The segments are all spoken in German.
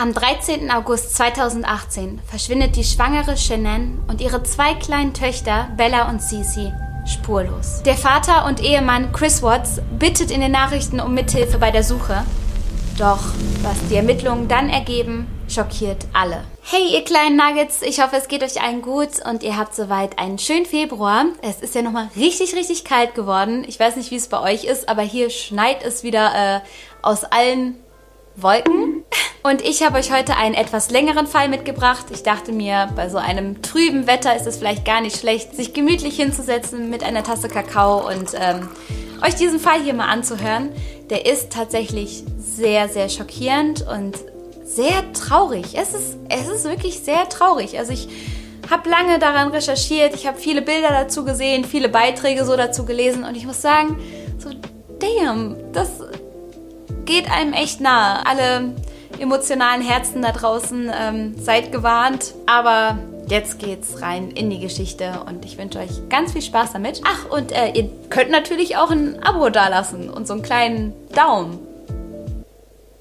Am 13. August 2018 verschwindet die schwangere Shannon und ihre zwei kleinen Töchter Bella und Cece spurlos. Der Vater und Ehemann Chris Watts bittet in den Nachrichten um Mithilfe bei der Suche. Doch was die Ermittlungen dann ergeben, schockiert alle. Hey ihr kleinen Nuggets, ich hoffe es geht euch allen gut und ihr habt soweit einen schönen Februar. Es ist ja nochmal richtig, richtig kalt geworden. Ich weiß nicht, wie es bei euch ist, aber hier schneit es wieder äh, aus allen Wolken. Und ich habe euch heute einen etwas längeren Fall mitgebracht. Ich dachte mir, bei so einem trüben Wetter ist es vielleicht gar nicht schlecht, sich gemütlich hinzusetzen mit einer Tasse Kakao und ähm, euch diesen Fall hier mal anzuhören. Der ist tatsächlich sehr, sehr schockierend und sehr traurig. Es ist, es ist wirklich sehr traurig. Also ich habe lange daran recherchiert, ich habe viele Bilder dazu gesehen, viele Beiträge so dazu gelesen und ich muss sagen, so damn, das geht einem echt nahe. Alle emotionalen Herzen da draußen, ähm, seid gewarnt. Aber jetzt geht's rein in die Geschichte und ich wünsche euch ganz viel Spaß damit. Ach, und äh, ihr könnt natürlich auch ein Abo dalassen und so einen kleinen Daumen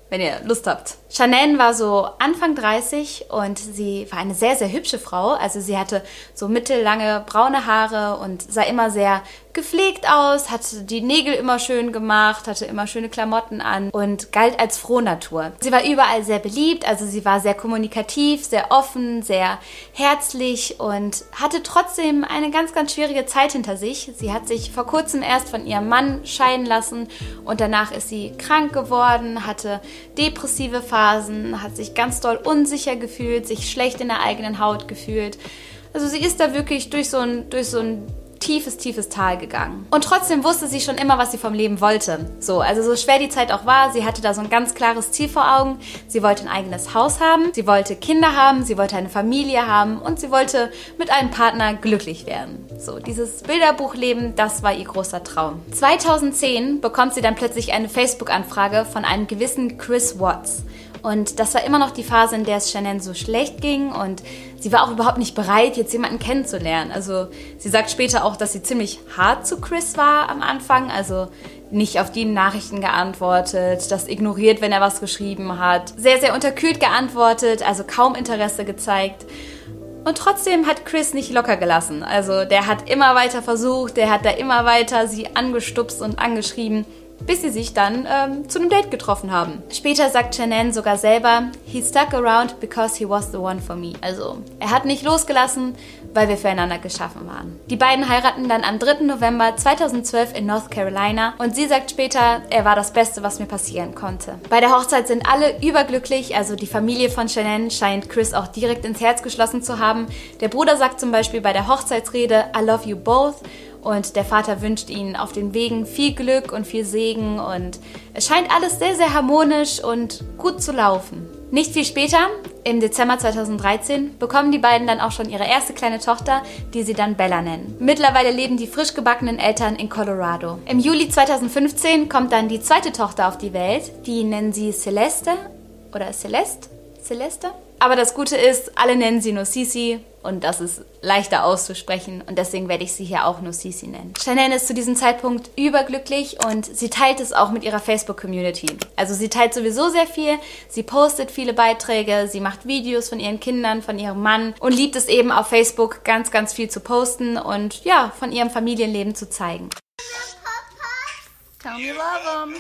wenn ihr Lust habt. Chanel war so Anfang 30 und sie war eine sehr, sehr hübsche Frau. Also sie hatte so mittellange braune Haare und sah immer sehr gepflegt aus, hatte die Nägel immer schön gemacht, hatte immer schöne Klamotten an und galt als Frohnatur. Sie war überall sehr beliebt, also sie war sehr kommunikativ, sehr offen, sehr herzlich und hatte trotzdem eine ganz, ganz schwierige Zeit hinter sich. Sie hat sich vor kurzem erst von ihrem Mann scheiden lassen und danach ist sie krank geworden, hatte depressive Phasen, hat sich ganz doll unsicher gefühlt, sich schlecht in der eigenen Haut gefühlt. Also sie ist da wirklich durch so ein, durch so ein tiefes, tiefes Tal gegangen. Und trotzdem wusste sie schon immer, was sie vom Leben wollte. So, also so schwer die Zeit auch war, sie hatte da so ein ganz klares Ziel vor Augen. Sie wollte ein eigenes Haus haben, sie wollte Kinder haben, sie wollte eine Familie haben und sie wollte mit einem Partner glücklich werden. So, dieses Bilderbuchleben, das war ihr großer Traum. 2010 bekommt sie dann plötzlich eine Facebook-Anfrage von einem gewissen Chris Watts. Und das war immer noch die Phase, in der es Shannon so schlecht ging und sie war auch überhaupt nicht bereit, jetzt jemanden kennenzulernen. Also sie sagt später auch, dass sie ziemlich hart zu Chris war am Anfang, also nicht auf die Nachrichten geantwortet, das ignoriert, wenn er was geschrieben hat, sehr, sehr unterkühlt geantwortet, also kaum Interesse gezeigt. Und trotzdem hat Chris nicht locker gelassen. Also der hat immer weiter versucht, der hat da immer weiter sie angestupst und angeschrieben bis sie sich dann ähm, zu einem Date getroffen haben. Später sagt Shannon sogar selber, he stuck around because he was the one for me. Also, er hat nicht losgelassen, weil wir füreinander geschaffen waren. Die beiden heiraten dann am 3. November 2012 in North Carolina und sie sagt später, er war das Beste, was mir passieren konnte. Bei der Hochzeit sind alle überglücklich, also die Familie von Shannon scheint Chris auch direkt ins Herz geschlossen zu haben. Der Bruder sagt zum Beispiel bei der Hochzeitsrede, I love you both und der Vater wünscht ihnen auf den Wegen viel Glück und viel Segen und es scheint alles sehr, sehr harmonisch und gut zu laufen. Nicht viel später, im Dezember 2013, bekommen die beiden dann auch schon ihre erste kleine Tochter, die sie dann Bella nennen. Mittlerweile leben die frisch gebackenen Eltern in Colorado. Im Juli 2015 kommt dann die zweite Tochter auf die Welt, die nennen sie Celeste oder Celeste? Celeste? Aber das Gute ist, alle nennen sie nur Sisi und das ist leichter auszusprechen und deswegen werde ich sie hier auch nur Sisi nennen. Shannon ist zu diesem Zeitpunkt überglücklich und sie teilt es auch mit ihrer Facebook-Community. Also sie teilt sowieso sehr viel, sie postet viele Beiträge, sie macht Videos von ihren Kindern, von ihrem Mann und liebt es eben auf Facebook ganz, ganz viel zu posten und ja, von ihrem Familienleben zu zeigen. Tell me love them.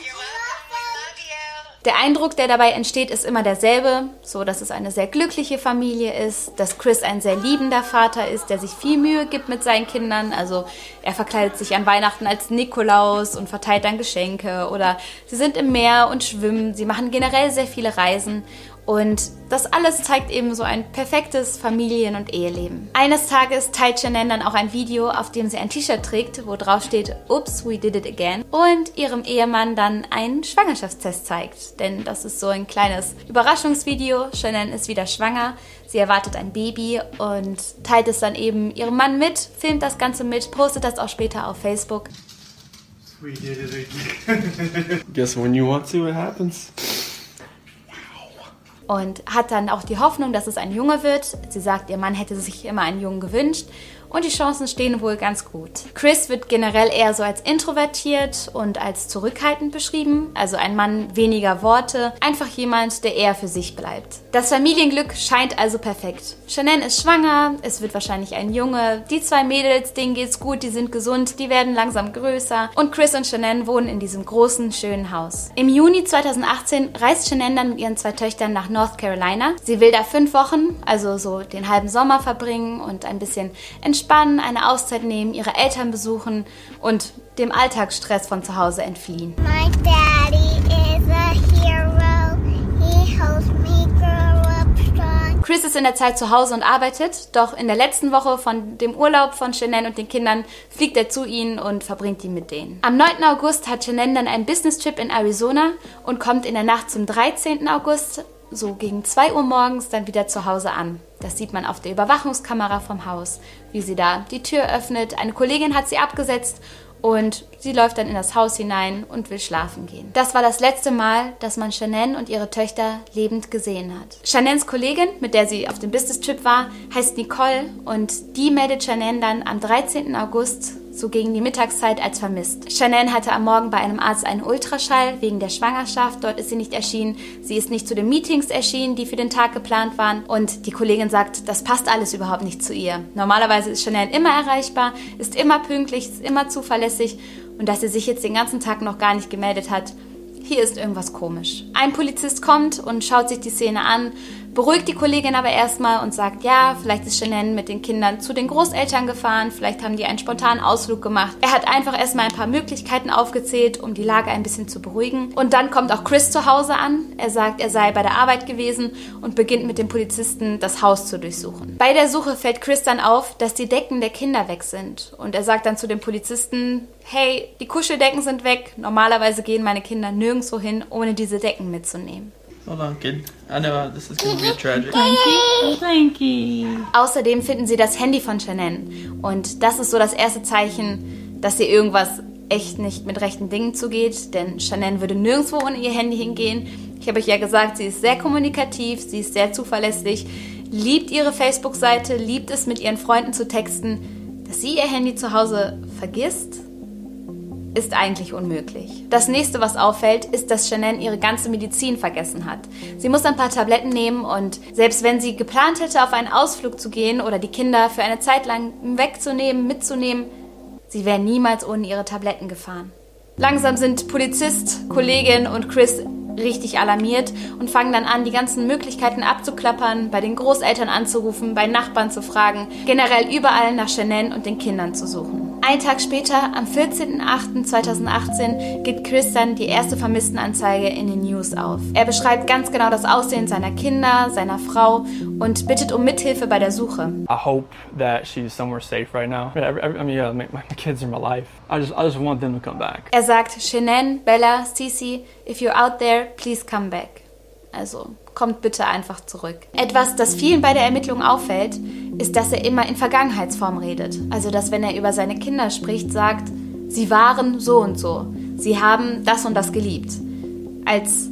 Der Eindruck, der dabei entsteht, ist immer derselbe, so dass es eine sehr glückliche Familie ist, dass Chris ein sehr liebender Vater ist, der sich viel Mühe gibt mit seinen Kindern. Also er verkleidet sich an Weihnachten als Nikolaus und verteilt dann Geschenke oder sie sind im Meer und schwimmen. Sie machen generell sehr viele Reisen und das alles zeigt eben so ein perfektes Familien- und Eheleben. Eines Tages teilt Shannon dann auch ein Video, auf dem sie ein T-Shirt trägt, wo drauf steht, Oops, we did it again. Und ihrem Ehemann dann einen Schwangerschaftstest zeigt. Denn das ist so ein kleines Überraschungsvideo. Shannon ist wieder schwanger. Sie erwartet ein Baby und teilt es dann eben ihrem Mann mit, filmt das Ganze mit, postet das auch später auf Facebook. We did it again. Guess when you want to, it happens und hat dann auch die Hoffnung, dass es ein Junge wird. Sie sagt, ihr Mann hätte sich immer einen Jungen gewünscht und die Chancen stehen wohl ganz gut. Chris wird generell eher so als introvertiert und als zurückhaltend beschrieben, also ein Mann weniger Worte, einfach jemand, der eher für sich bleibt. Das Familienglück scheint also perfekt. Shannon ist schwanger, es wird wahrscheinlich ein Junge, die zwei Mädels, denen geht's gut, die sind gesund, die werden langsam größer und Chris und Shannon wohnen in diesem großen, schönen Haus. Im Juni 2018 reist Shannon dann mit ihren zwei Töchtern nach North Carolina. Sie will da fünf Wochen, also so den halben Sommer verbringen und ein bisschen entspannen, eine Auszeit nehmen, ihre Eltern besuchen und dem Alltagsstress von zu Hause entfliehen. My daddy is a hero. He helps me grow up strong. Chris ist in der Zeit zu Hause und arbeitet, doch in der letzten Woche von dem Urlaub von Shannon und den Kindern fliegt er zu ihnen und verbringt die mit denen. Am 9. August hat Shannon dann einen Business-Trip in Arizona und kommt in der Nacht zum 13. August so gegen 2 Uhr morgens dann wieder zu Hause an. Das sieht man auf der Überwachungskamera vom Haus, wie sie da die Tür öffnet. Eine Kollegin hat sie abgesetzt und sie läuft dann in das Haus hinein und will schlafen gehen. Das war das letzte Mal, dass man Shannon und ihre Töchter lebend gesehen hat. Shannons Kollegin, mit der sie auf dem Business-Trip war, heißt Nicole und die meldet Shannon dann am 13. August so gegen die Mittagszeit als vermisst. Chanel hatte am Morgen bei einem Arzt einen Ultraschall wegen der Schwangerschaft. Dort ist sie nicht erschienen. Sie ist nicht zu den Meetings erschienen, die für den Tag geplant waren. Und die Kollegin sagt, das passt alles überhaupt nicht zu ihr. Normalerweise ist Chanel immer erreichbar, ist immer pünktlich, ist immer zuverlässig. Und dass sie sich jetzt den ganzen Tag noch gar nicht gemeldet hat, hier ist irgendwas komisch. Ein Polizist kommt und schaut sich die Szene an beruhigt die Kollegin aber erstmal und sagt, ja, vielleicht ist Shannon mit den Kindern zu den Großeltern gefahren, vielleicht haben die einen spontanen Ausflug gemacht. Er hat einfach erstmal ein paar Möglichkeiten aufgezählt, um die Lage ein bisschen zu beruhigen. Und dann kommt auch Chris zu Hause an. Er sagt, er sei bei der Arbeit gewesen und beginnt mit dem Polizisten das Haus zu durchsuchen. Bei der Suche fällt Chris dann auf, dass die Decken der Kinder weg sind. Und er sagt dann zu dem Polizisten, hey, die Kuscheldecken sind weg. Normalerweise gehen meine Kinder nirgendwo hin, ohne diese Decken mitzunehmen. Hold on, kid. I know this is going to be tragic. Frankie, Frankie. Außerdem finden sie das Handy von Shannon. Und das ist so das erste Zeichen, dass ihr irgendwas echt nicht mit rechten Dingen zugeht. Denn Shannon würde nirgendwo ohne ihr Handy hingehen. Ich habe euch ja gesagt, sie ist sehr kommunikativ, sie ist sehr zuverlässig, liebt ihre Facebook-Seite, liebt es, mit ihren Freunden zu texten. Dass sie ihr Handy zu Hause vergisst, ist eigentlich unmöglich. Das nächste, was auffällt, ist, dass Shannon ihre ganze Medizin vergessen hat. Sie muss ein paar Tabletten nehmen und selbst wenn sie geplant hätte, auf einen Ausflug zu gehen oder die Kinder für eine Zeit lang wegzunehmen, mitzunehmen, sie wäre niemals ohne ihre Tabletten gefahren. Langsam sind Polizist, Kollegin und Chris richtig alarmiert und fangen dann an, die ganzen Möglichkeiten abzuklappern, bei den Großeltern anzurufen, bei Nachbarn zu fragen, generell überall nach Shannon und den Kindern zu suchen. Ein Tag später, am 14.08.2018, gibt Chris dann die erste Vermisstenanzeige in den News auf. Er beschreibt ganz genau das Aussehen seiner Kinder, seiner Frau und bittet um Mithilfe bei der Suche. I hope that she's somewhere safe right now. I, mean, yeah, my, my kids are my life. I just, I just want them to come back. Er sagt, Shannon, Bella, Cece, if you're out there, please come back. Also kommt bitte einfach zurück. Etwas, das vielen bei der Ermittlung auffällt, ist, dass er immer in Vergangenheitsform redet. Also, dass wenn er über seine Kinder spricht, sagt, sie waren so und so, sie haben das und das geliebt. Als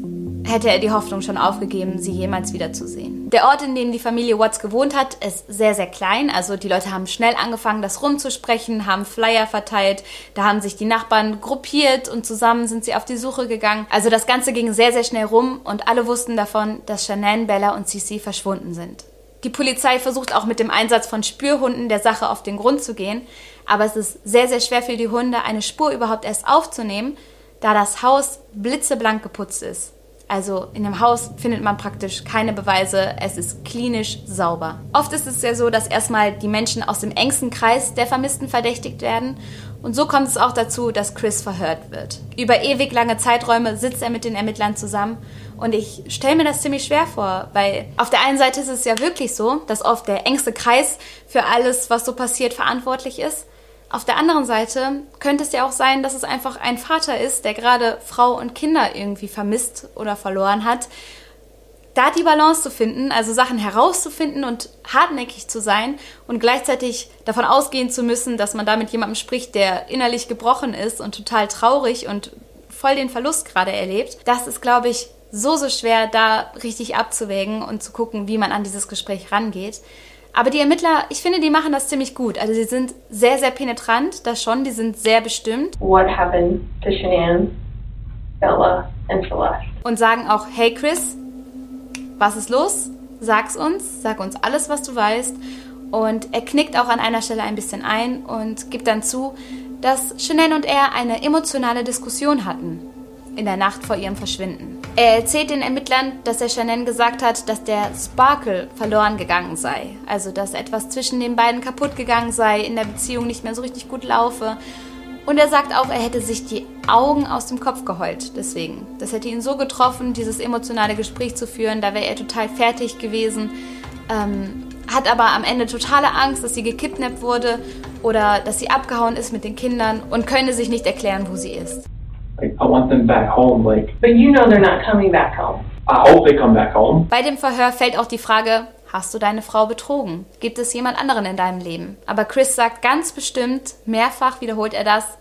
hätte er die Hoffnung schon aufgegeben, sie jemals wiederzusehen. Der Ort, in dem die Familie Watts gewohnt hat, ist sehr, sehr klein. Also die Leute haben schnell angefangen, das rumzusprechen, haben Flyer verteilt. Da haben sich die Nachbarn gruppiert und zusammen sind sie auf die Suche gegangen. Also das Ganze ging sehr, sehr schnell rum und alle wussten davon, dass Shanann, Bella und Cici verschwunden sind. Die Polizei versucht auch mit dem Einsatz von Spürhunden der Sache auf den Grund zu gehen, aber es ist sehr, sehr schwer für die Hunde, eine Spur überhaupt erst aufzunehmen, da das Haus blitzeblank geputzt ist. Also in dem Haus findet man praktisch keine Beweise, es ist klinisch sauber. Oft ist es ja so, dass erstmal die Menschen aus dem engsten Kreis der Vermissten verdächtigt werden und so kommt es auch dazu, dass Chris verhört wird. Über ewig lange Zeiträume sitzt er mit den Ermittlern zusammen und ich stelle mir das ziemlich schwer vor, weil auf der einen Seite ist es ja wirklich so, dass oft der engste Kreis für alles, was so passiert, verantwortlich ist. Auf der anderen Seite könnte es ja auch sein, dass es einfach ein Vater ist, der gerade Frau und Kinder irgendwie vermisst oder verloren hat. Da die Balance zu finden, also Sachen herauszufinden und hartnäckig zu sein und gleichzeitig davon ausgehen zu müssen, dass man da mit jemandem spricht, der innerlich gebrochen ist und total traurig und voll den Verlust gerade erlebt, das ist, glaube ich, so, so schwer, da richtig abzuwägen und zu gucken, wie man an dieses Gespräch rangeht. Aber die Ermittler, ich finde, die machen das ziemlich gut. Also sie sind sehr, sehr penetrant, das schon, die sind sehr bestimmt. What happened to Shanann, Bella and Celeste? Und sagen auch, hey Chris, was ist los? Sag's uns, sag uns alles, was du weißt. Und er knickt auch an einer Stelle ein bisschen ein und gibt dann zu, dass Shanann und er eine emotionale Diskussion hatten in der Nacht vor ihrem Verschwinden. Er erzählt den Ermittlern, dass er Shannon gesagt hat, dass der Sparkle verloren gegangen sei. Also, dass etwas zwischen den beiden kaputt gegangen sei, in der Beziehung nicht mehr so richtig gut laufe. Und er sagt auch, er hätte sich die Augen aus dem Kopf geheult. Deswegen. Das hätte ihn so getroffen, dieses emotionale Gespräch zu führen. Da wäre er total fertig gewesen. Ähm, hat aber am Ende totale Angst, dass sie gekidnappt wurde oder dass sie abgehauen ist mit den Kindern und könne sich nicht erklären, wo sie ist. Like, I want them back home. Like, But you know they're not coming back home. I hope they come back home. Bei dem Verhör fällt auch die Frage, hast du deine Frau betrogen? Gibt es jemand anderen in deinem Leben? Aber Chris sagt ganz bestimmt, mehrfach wiederholt er das,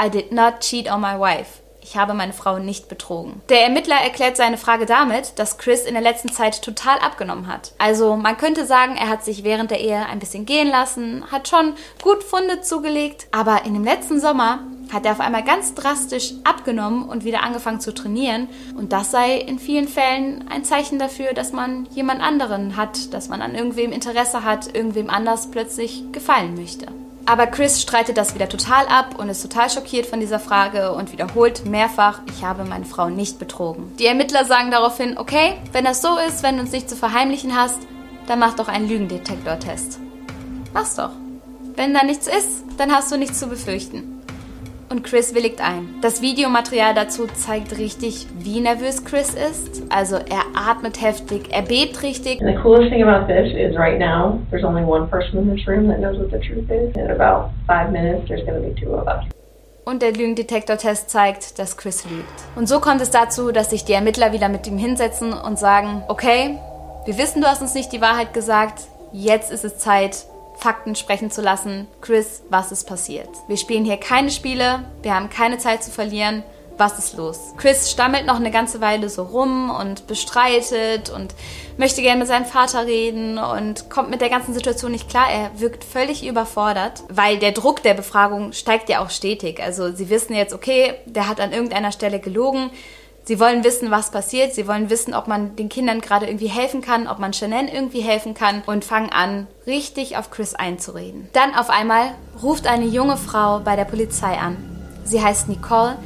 I did not cheat on my wife. Ich habe meine Frau nicht betrogen. Der Ermittler erklärt seine Frage damit, dass Chris in der letzten Zeit total abgenommen hat. Also man könnte sagen, er hat sich während der Ehe ein bisschen gehen lassen, hat schon gut Funde zugelegt, aber in dem letzten Sommer hat er auf einmal ganz drastisch abgenommen und wieder angefangen zu trainieren. Und das sei in vielen Fällen ein Zeichen dafür, dass man jemand anderen hat, dass man an irgendwem Interesse hat, irgendwem anders plötzlich gefallen möchte. Aber Chris streitet das wieder total ab und ist total schockiert von dieser Frage und wiederholt mehrfach, ich habe meine Frau nicht betrogen. Die Ermittler sagen daraufhin, okay, wenn das so ist, wenn du uns nicht zu verheimlichen hast, dann mach doch einen Lügendetektortest. Mach's doch. Wenn da nichts ist, dann hast du nichts zu befürchten und Chris willigt ein. Das Videomaterial dazu zeigt richtig, wie nervös Chris ist. Also er atmet heftig, er bebt richtig. And the coolest thing about this is right now there's only one person in this room that knows what the truth is. In about five minutes there's going to be two of us. Und der Lügendetektor-Test zeigt, dass Chris lügt. Und so kommt es dazu, dass sich die Ermittler wieder mit ihm hinsetzen und sagen, okay, wir wissen, du hast uns nicht die Wahrheit gesagt, jetzt ist es Zeit, Fakten sprechen zu lassen. Chris, was ist passiert? Wir spielen hier keine Spiele, wir haben keine Zeit zu verlieren. Was ist los? Chris stammelt noch eine ganze Weile so rum und bestreitet und möchte gerne mit seinem Vater reden und kommt mit der ganzen Situation nicht klar. Er wirkt völlig überfordert, weil der Druck der Befragung steigt ja auch stetig. Also sie wissen jetzt, okay, der hat an irgendeiner Stelle gelogen Sie wollen wissen, was passiert. Sie wollen wissen, ob man den Kindern gerade irgendwie helfen kann, ob man Shannon irgendwie helfen kann und fangen an, richtig auf Chris einzureden. Dann auf einmal ruft eine junge Frau bei der Polizei an. Sie heißt Nicole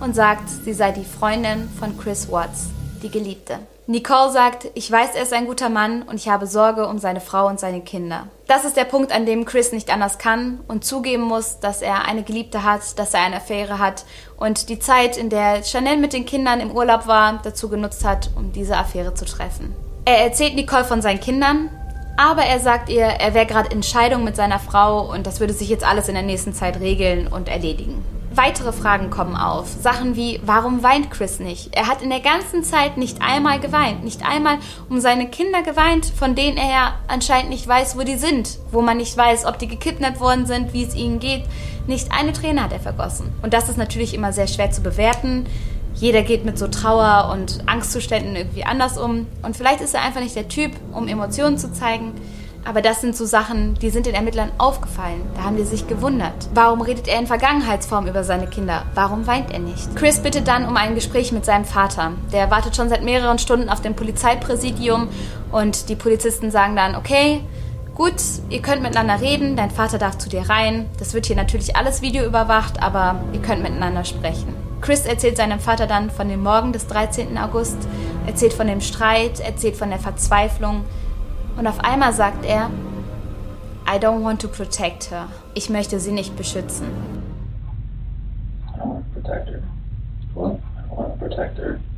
und sagt, sie sei die Freundin von Chris Watts, die Geliebte. Nicole sagt, ich weiß, er ist ein guter Mann und ich habe Sorge um seine Frau und seine Kinder. Das ist der Punkt, an dem Chris nicht anders kann und zugeben muss, dass er eine Geliebte hat, dass er eine Affäre hat und die Zeit, in der Chanel mit den Kindern im Urlaub war, dazu genutzt hat, um diese Affäre zu treffen. Er erzählt Nicole von seinen Kindern, aber er sagt ihr, er wäre gerade in Scheidung mit seiner Frau und das würde sich jetzt alles in der nächsten Zeit regeln und erledigen. Weitere Fragen kommen auf. Sachen wie, warum weint Chris nicht? Er hat in der ganzen Zeit nicht einmal geweint. Nicht einmal um seine Kinder geweint, von denen er ja anscheinend nicht weiß, wo die sind. Wo man nicht weiß, ob die gekidnappt worden sind, wie es ihnen geht. Nicht eine Träne hat er vergossen. Und das ist natürlich immer sehr schwer zu bewerten. Jeder geht mit so Trauer und Angstzuständen irgendwie anders um. Und vielleicht ist er einfach nicht der Typ, um Emotionen zu zeigen. Aber das sind so Sachen, die sind den Ermittlern aufgefallen. Da haben die sich gewundert. Warum redet er in Vergangenheitsform über seine Kinder? Warum weint er nicht? Chris bittet dann um ein Gespräch mit seinem Vater. Der wartet schon seit mehreren Stunden auf dem Polizeipräsidium und die Polizisten sagen dann, okay, gut, ihr könnt miteinander reden, dein Vater darf zu dir rein. Das wird hier natürlich alles videoüberwacht, aber ihr könnt miteinander sprechen. Chris erzählt seinem Vater dann von dem Morgen des 13. August, erzählt von dem Streit, erzählt von der Verzweiflung, und auf einmal sagt er, I don't want to protect her. Ich möchte sie nicht beschützen.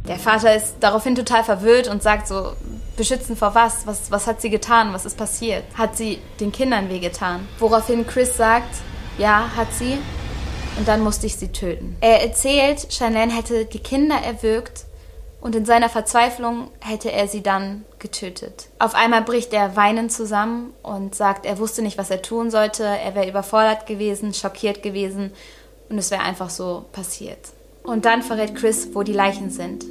Der Vater ist daraufhin total verwirrt und sagt so, beschützen vor was? was? Was hat sie getan? Was ist passiert? Hat sie den Kindern wehgetan? Woraufhin Chris sagt, ja, hat sie. Und dann musste ich sie töten. Er erzählt, Shannon hätte die Kinder erwürgt und in seiner Verzweiflung hätte er sie dann getötet. Auf einmal bricht er weinend zusammen und sagt, er wusste nicht, was er tun sollte, er wäre überfordert gewesen, schockiert gewesen und es wäre einfach so passiert. Und dann verrät Chris, wo die Leichen sind.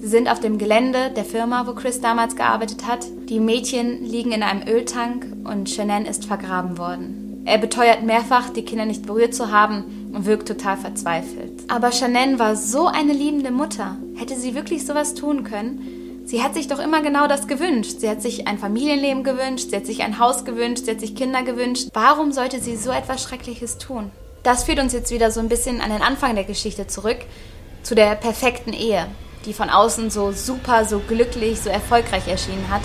Sie sind auf dem Gelände der Firma, wo Chris damals gearbeitet hat. Die Mädchen liegen in einem Öltank und Shannon ist vergraben worden. Er beteuert mehrfach, die Kinder nicht berührt zu haben und wirkt total verzweifelt. Aber Shannon war so eine liebende Mutter. Hätte sie wirklich sowas tun können? Sie hat sich doch immer genau das gewünscht. Sie hat sich ein Familienleben gewünscht, sie hat sich ein Haus gewünscht, sie hat sich Kinder gewünscht. Warum sollte sie so etwas Schreckliches tun? Das führt uns jetzt wieder so ein bisschen an den Anfang der Geschichte zurück, zu der perfekten Ehe die von außen so super, so glücklich, so erfolgreich erschienen hat,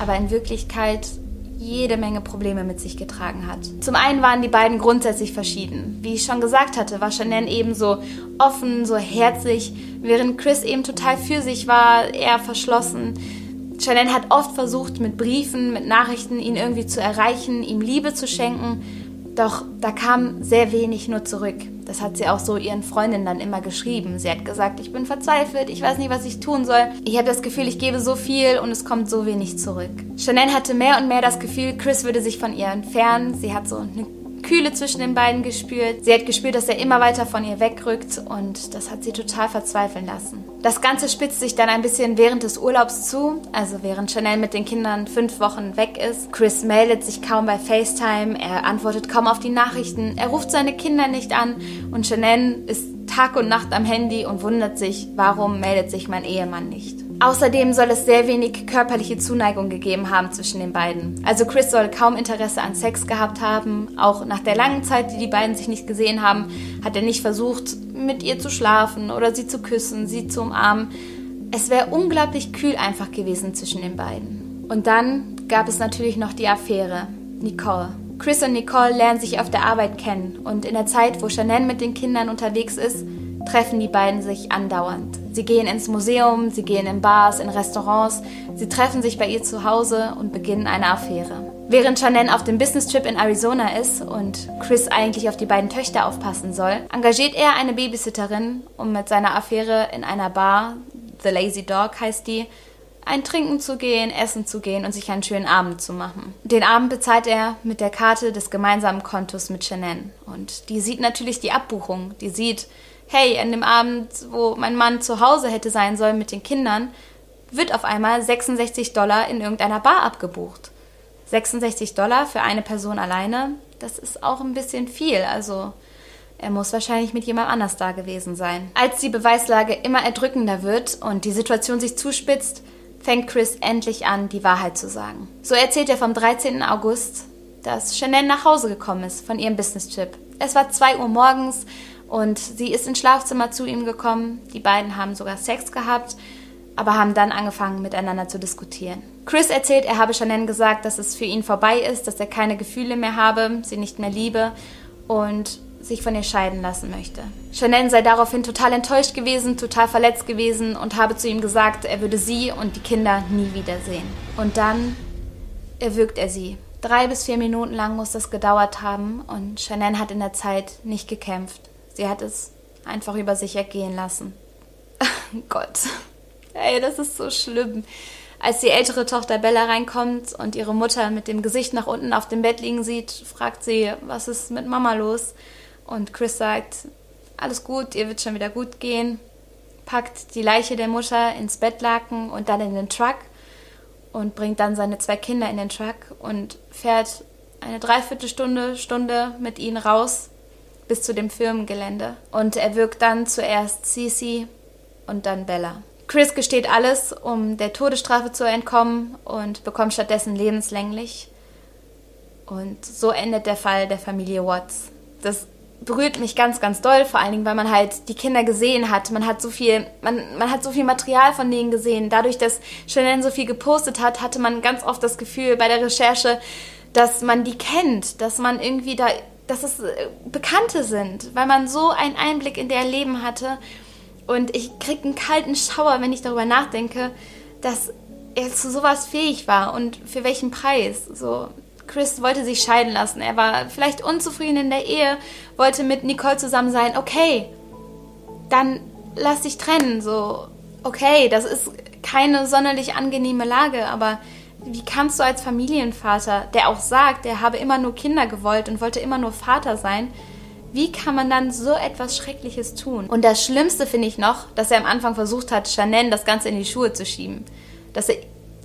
aber in Wirklichkeit jede Menge Probleme mit sich getragen hat. Zum einen waren die beiden grundsätzlich verschieden. Wie ich schon gesagt hatte, war Chanel eben so offen, so herzlich, während Chris eben total für sich war, eher verschlossen. Chanel hat oft versucht, mit Briefen, mit Nachrichten ihn irgendwie zu erreichen, ihm Liebe zu schenken, doch da kam sehr wenig nur zurück. Das hat sie auch so ihren Freundinnen dann immer geschrieben. Sie hat gesagt, ich bin verzweifelt, ich weiß nicht, was ich tun soll. Ich habe das Gefühl, ich gebe so viel und es kommt so wenig zurück. Chanel hatte mehr und mehr das Gefühl, Chris würde sich von ihr entfernen. Sie hat so eine Kühle zwischen den beiden gespürt. Sie hat gespürt, dass er immer weiter von ihr wegrückt und das hat sie total verzweifeln lassen. Das Ganze spitzt sich dann ein bisschen während des Urlaubs zu, also während Chanel mit den Kindern fünf Wochen weg ist. Chris meldet sich kaum bei FaceTime, er antwortet kaum auf die Nachrichten, er ruft seine Kinder nicht an und Chanel ist Tag und Nacht am Handy und wundert sich, warum meldet sich mein Ehemann nicht. Außerdem soll es sehr wenig körperliche Zuneigung gegeben haben zwischen den beiden. Also Chris soll kaum Interesse an Sex gehabt haben. Auch nach der langen Zeit, die die beiden sich nicht gesehen haben, hat er nicht versucht, mit ihr zu schlafen oder sie zu küssen, sie zu umarmen. Es wäre unglaublich kühl einfach gewesen zwischen den beiden. Und dann gab es natürlich noch die Affäre. Nicole. Chris und Nicole lernen sich auf der Arbeit kennen und in der Zeit, wo Chanel mit den Kindern unterwegs ist, treffen die beiden sich andauernd. Sie gehen ins Museum, sie gehen in Bars, in Restaurants, sie treffen sich bei ihr zu Hause und beginnen eine Affäre. Während Chanel auf dem Business-Trip in Arizona ist und Chris eigentlich auf die beiden Töchter aufpassen soll, engagiert er eine Babysitterin, um mit seiner Affäre in einer Bar, The Lazy Dog heißt die, ein Trinken zu gehen, essen zu gehen und sich einen schönen Abend zu machen. Den Abend bezahlt er mit der Karte des gemeinsamen Kontos mit Chanel. Und die sieht natürlich die Abbuchung, die sieht, hey, an dem Abend, wo mein Mann zu Hause hätte sein sollen mit den Kindern, wird auf einmal 66 Dollar in irgendeiner Bar abgebucht. 66 Dollar für eine Person alleine, das ist auch ein bisschen viel. Also er muss wahrscheinlich mit jemand anders da gewesen sein. Als die Beweislage immer erdrückender wird und die Situation sich zuspitzt, fängt Chris endlich an, die Wahrheit zu sagen. So erzählt er vom 13. August, dass Chanel nach Hause gekommen ist von ihrem Business-Trip. Es war 2 Uhr morgens und sie ist ins Schlafzimmer zu ihm gekommen. Die beiden haben sogar Sex gehabt, aber haben dann angefangen miteinander zu diskutieren. Chris erzählt, er habe Shannon gesagt, dass es für ihn vorbei ist, dass er keine Gefühle mehr habe, sie nicht mehr liebe und sich von ihr scheiden lassen möchte. Shannon sei daraufhin total enttäuscht gewesen, total verletzt gewesen und habe zu ihm gesagt, er würde sie und die Kinder nie wiedersehen. Und dann erwürgt er sie. Drei bis vier Minuten lang muss das gedauert haben und Shannon hat in der Zeit nicht gekämpft. Sie hat es einfach über sich ergehen lassen. Gott. Ey, das ist so schlimm. Als die ältere Tochter Bella reinkommt und ihre Mutter mit dem Gesicht nach unten auf dem Bett liegen sieht, fragt sie, was ist mit Mama los? Und Chris sagt, alles gut, ihr wird schon wieder gut gehen, packt die Leiche der Mutter ins Bettlaken und dann in den Truck und bringt dann seine zwei Kinder in den Truck und fährt eine Dreiviertelstunde, Stunde mit ihnen raus bis zu dem Firmengelände. Und er wirkt dann zuerst Cece und dann Bella. Chris gesteht alles, um der Todesstrafe zu entkommen und bekommt stattdessen lebenslänglich. Und so endet der Fall der Familie Watts. Das berührt mich ganz, ganz doll, vor allen Dingen, weil man halt die Kinder gesehen hat. Man hat so viel, man, man hat so viel Material von denen gesehen. Dadurch, dass Chanel so viel gepostet hat, hatte man ganz oft das Gefühl bei der Recherche, dass man die kennt, dass man irgendwie da dass es äh, Bekannte sind, weil man so einen Einblick in der Leben hatte. Und ich kriege einen kalten Schauer, wenn ich darüber nachdenke, dass er zu sowas fähig war und für welchen Preis. So, Chris wollte sich scheiden lassen. Er war vielleicht unzufrieden in der Ehe, wollte mit Nicole zusammen sein. Okay, dann lass dich trennen. So, okay, das ist keine sonderlich angenehme Lage, aber wie kannst du als Familienvater, der auch sagt, er habe immer nur Kinder gewollt und wollte immer nur Vater sein, Wie kann man dann so etwas Schreckliches tun? Und das Schlimmste finde ich noch, dass er am Anfang versucht hat, Shannon das Ganze in die Schuhe zu schieben. Dass er,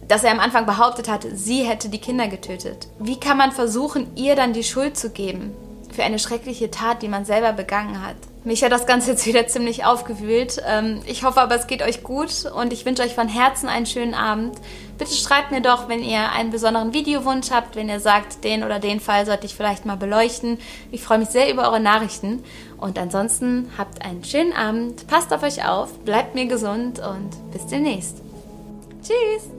dass er am Anfang behauptet hat, sie hätte die Kinder getötet. Wie kann man versuchen, ihr dann die Schuld zu geben? Für eine schreckliche Tat, die man selber begangen hat. Mich hat das Ganze jetzt wieder ziemlich aufgewühlt. Ähm, ich hoffe aber, es geht euch gut und ich wünsche euch von Herzen einen schönen Abend. Bitte schreibt mir doch, wenn ihr einen besonderen Videowunsch habt, wenn ihr sagt, den oder den Fall sollte ich vielleicht mal beleuchten. Ich freue mich sehr über eure Nachrichten. Und ansonsten habt einen schönen Abend, passt auf euch auf, bleibt mir gesund und bis demnächst. Tschüss!